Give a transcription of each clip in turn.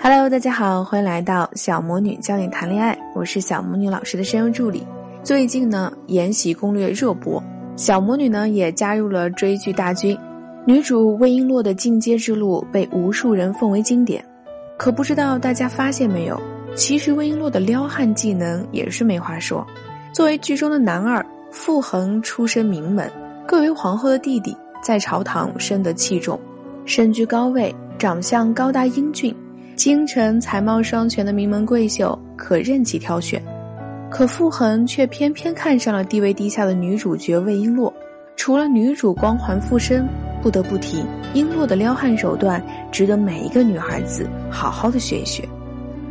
Hello，大家好，欢迎来到小魔女教你谈恋爱，我是小魔女老师的声优助理。最近呢，《延禧攻略》热播，小魔女呢也加入了追剧大军。女主魏璎珞的进阶之路被无数人奉为经典，可不知道大家发现没有，其实魏璎珞的撩汉技能也是没话说。作为剧中的男二，傅恒出身名门，贵为皇后的弟弟，在朝堂深得器重，身居高位，长相高大英俊。京城才貌双全的名门贵秀可任其挑选，可傅恒却偏偏看上了地位低下的女主角魏璎珞。除了女主光环附身，不得不提璎珞的撩汉手段，值得每一个女孩子好好的学一学。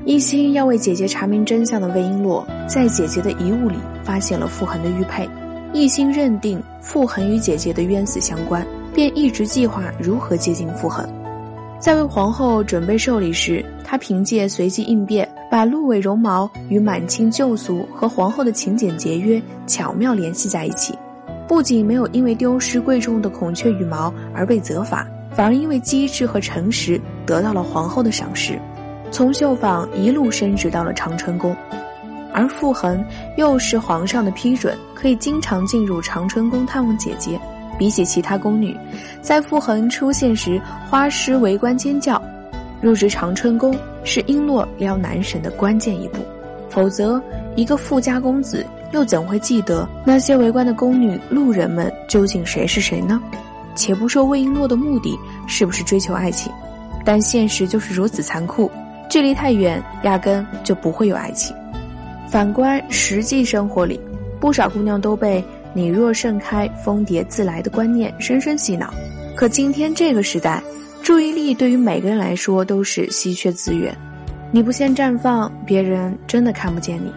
一心要为姐姐查明真相的魏璎珞，在姐姐的遗物里发现了傅恒的玉佩，一心认定傅恒与姐姐的冤死相关，便一直计划如何接近傅恒。在为皇后准备寿礼时，他凭借随机应变，把鹿尾绒毛与满清旧俗和皇后的勤俭节约巧妙联系在一起，不仅没有因为丢失贵重的孔雀羽毛而被责罚，反而因为机智和诚实得到了皇后的赏识，从绣坊一路升职到了长春宫，而傅恒又是皇上的批准，可以经常进入长春宫探望姐姐。比起其他宫女，在傅恒出现时，花师围观尖叫。入职长春宫是璎珞撩男神的关键一步，否则一个富家公子又怎会记得那些围观的宫女、路人们究竟谁是谁呢？且不说魏璎珞的目的是不是追求爱情，但现实就是如此残酷，距离太远，压根就不会有爱情。反观实际生活里，不少姑娘都被。你若盛开，蜂蝶自来的观念深深洗脑。可今天这个时代，注意力对于每个人来说都是稀缺资源。你不先绽放，别人真的看不见你。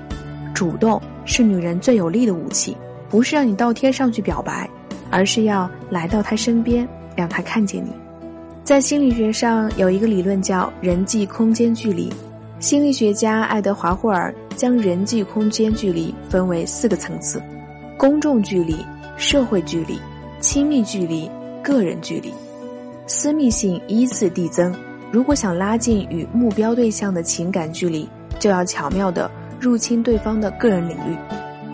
主动是女人最有力的武器，不是让你倒贴上去表白，而是要来到他身边，让他看见你。在心理学上有一个理论叫人际空间距离。心理学家爱德华霍尔将人际空间距离分为四个层次。公众距离、社会距离、亲密距离、个人距离，私密性依次递增。如果想拉近与目标对象的情感距离，就要巧妙地入侵对方的个人领域，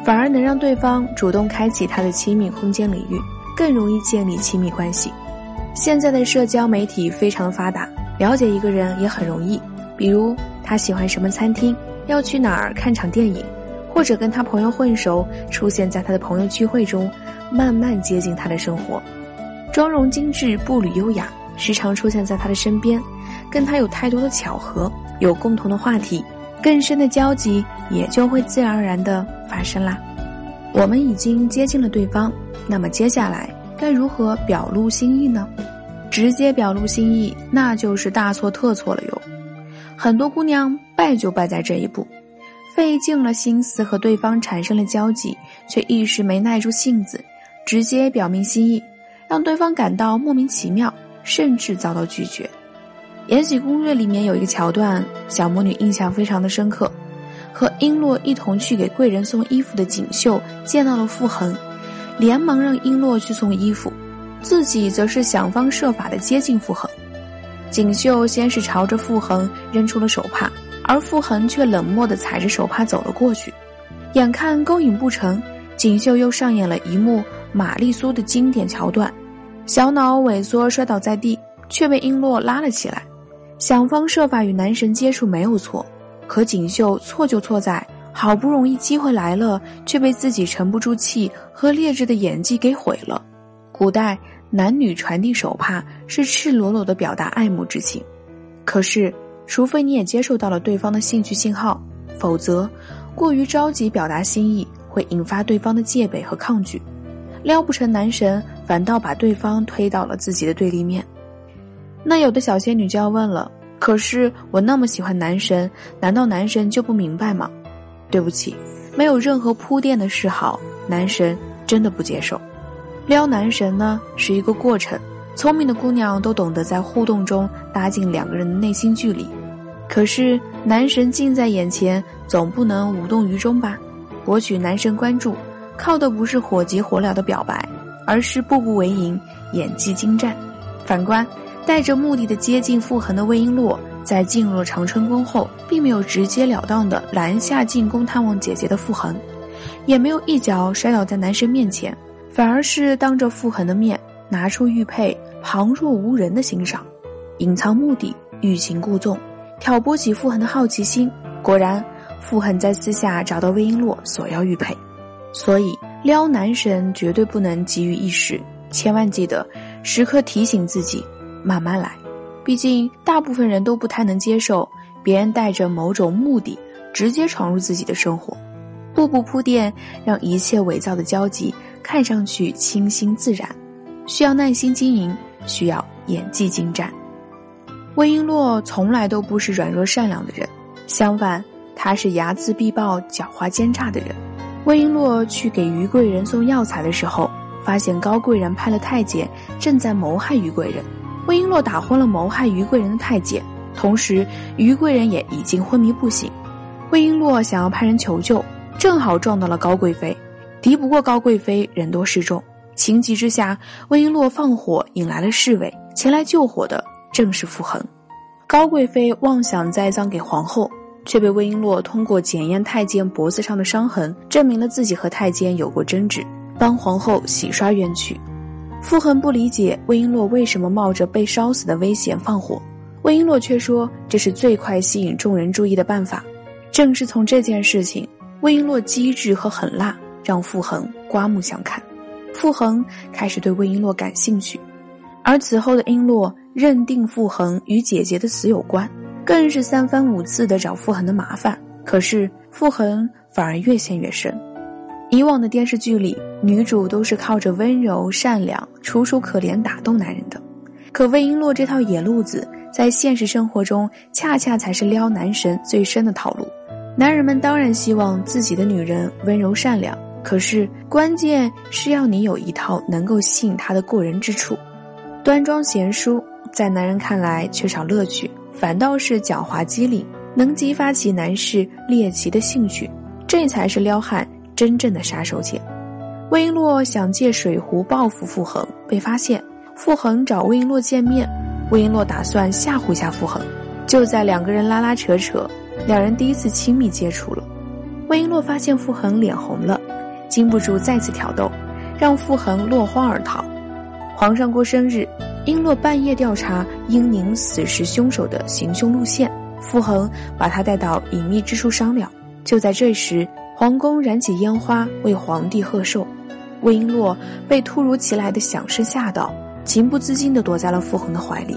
反而能让对方主动开启他的亲密空间领域，更容易建立亲密关系。现在的社交媒体非常发达，了解一个人也很容易，比如他喜欢什么餐厅，要去哪儿看场电影。或者跟他朋友混熟，出现在他的朋友聚会中，慢慢接近他的生活，妆容精致，步履优雅，时常出现在他的身边，跟他有太多的巧合，有共同的话题，更深的交集也就会自然而然的发生啦。我们已经接近了对方，那么接下来该如何表露心意呢？直接表露心意，那就是大错特错了哟。很多姑娘败就败在这一步。费尽了心思和对方产生了交集，却一时没耐住性子，直接表明心意，让对方感到莫名其妙，甚至遭到拒绝。《延禧攻略》里面有一个桥段，小魔女印象非常的深刻。和璎珞一同去给贵人送衣服的锦绣见到了傅恒，连忙让璎珞去送衣服，自己则是想方设法的接近傅恒。锦绣先是朝着傅恒扔出了手帕。而傅恒却冷漠地踩着手帕走了过去，眼看勾引不成，锦绣又上演了一幕玛丽苏的经典桥段，小脑萎缩摔倒在地，却被璎珞拉了起来，想方设法与男神接触没有错，可锦绣错就错在好不容易机会来了，却被自己沉不住气和劣质的演技给毁了。古代男女传递手帕是赤裸裸的表达爱慕之情，可是。除非你也接受到了对方的兴趣信号，否则，过于着急表达心意会引发对方的戒备和抗拒，撩不成男神，反倒把对方推到了自己的对立面。那有的小仙女就要问了：可是我那么喜欢男神，难道男神就不明白吗？对不起，没有任何铺垫的示好，男神真的不接受。撩男神呢是一个过程。聪明的姑娘都懂得在互动中拉近两个人的内心距离，可是男神近在眼前，总不能无动于衷吧？博取男神关注，靠的不是火急火燎的表白，而是步步为营、演技精湛。反观带着目的的接近傅恒的魏璎珞，在进入了长春宫后，并没有直截了当的拦下进宫探望姐姐的傅恒，也没有一脚摔倒在男神面前，反而是当着傅恒的面拿出玉佩，旁若无人的欣赏，隐藏目的，欲擒故纵，挑拨起傅恒的好奇心。果然，傅恒在私下找到魏璎珞索要玉佩，所以撩男神绝对不能急于一时，千万记得时刻提醒自己。慢慢来，毕竟大部分人都不太能接受别人带着某种目的直接闯入自己的生活。步步铺垫，让一切伪造的交集看上去清新自然，需要耐心经营，需要演技精湛。魏璎珞从来都不是软弱善良的人，相反，她是睚眦必报、狡猾奸诈的人。魏璎珞去给于贵人送药材的时候，发现高贵人派了太监正在谋害于贵人。魏璎珞打昏了谋害于贵人的太监，同时于贵人也已经昏迷不醒。魏璎珞想要派人求救，正好撞到了高贵妃，敌不过高贵妃人多势众，情急之下，魏璎珞放火引来了侍卫，前来救火的正是傅恒。高贵妃妄想栽赃给皇后，却被魏璎珞通过检验太监脖子上的伤痕，证明了自己和太监有过争执，帮皇后洗刷冤屈。傅恒不理解魏璎珞为什么冒着被烧死的危险放火，魏璎珞却说这是最快吸引众人注意的办法。正是从这件事情，魏璎珞机智和狠辣让傅恒刮目相看，傅恒开始对魏璎珞感兴趣，而此后的璎珞认定傅恒与姐姐的死有关，更是三番五次的找傅恒的麻烦。可是傅恒反而越陷越深。以往的电视剧里，女主都是靠着温柔、善良、楚楚可怜打动男人的。可魏璎珞这套野路子，在现实生活中恰恰才是撩男神最深的套路。男人们当然希望自己的女人温柔善良，可是关键是要你有一套能够吸引他的过人之处。端庄贤淑，在男人看来缺少乐趣，反倒是狡猾机灵，能激发起男士猎奇的兴趣，这才是撩汉。真正的杀手锏，魏璎珞想借水壶报复傅恒，被发现。傅恒找魏璎珞见面，魏璎珞打算吓唬一下傅恒。就在两个人拉拉扯扯，两人第一次亲密接触了。魏璎珞发现傅恒脸红了，禁不住再次挑逗，让傅恒落荒而逃。皇上过生日，璎珞半夜调查英宁死时凶手的行凶路线，傅恒把他带到隐秘之处商量。就在这时。皇宫燃起烟花，为皇帝贺寿。魏璎珞被突如其来的响声吓到，情不自禁地躲在了傅恒的怀里。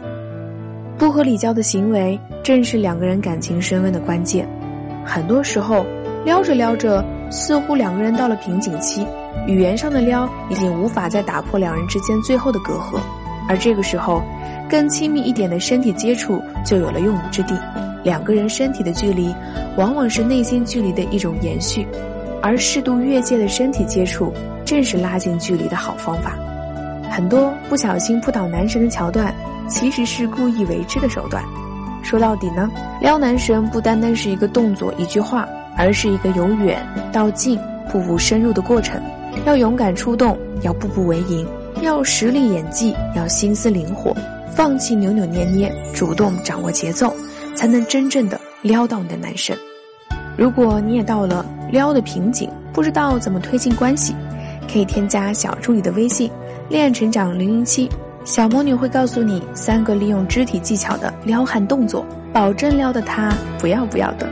不合礼教的行为，正是两个人感情升温的关键。很多时候，撩着撩着，似乎两个人到了瓶颈期，语言上的撩已经无法再打破两人之间最后的隔阂，而这个时候，更亲密一点的身体接触就有了用武之地。两个人身体的距离，往往是内心距离的一种延续，而适度越界的身体接触，正是拉近距离的好方法。很多不小心扑倒男神的桥段，其实是故意为之的手段。说到底呢，撩男神不单单是一个动作、一句话，而是一个由远到近、步步深入的过程。要勇敢出动，要步步为营，要实力演技，要心思灵活，放弃扭扭捏捏，主动掌握节奏。才能真正的撩到你的男神。如果你也到了撩的瓶颈，不知道怎么推进关系，可以添加小助理的微信“恋爱成长零零七”，小魔女会告诉你三个利用肢体技巧的撩汉动作，保证撩的他不要不要的。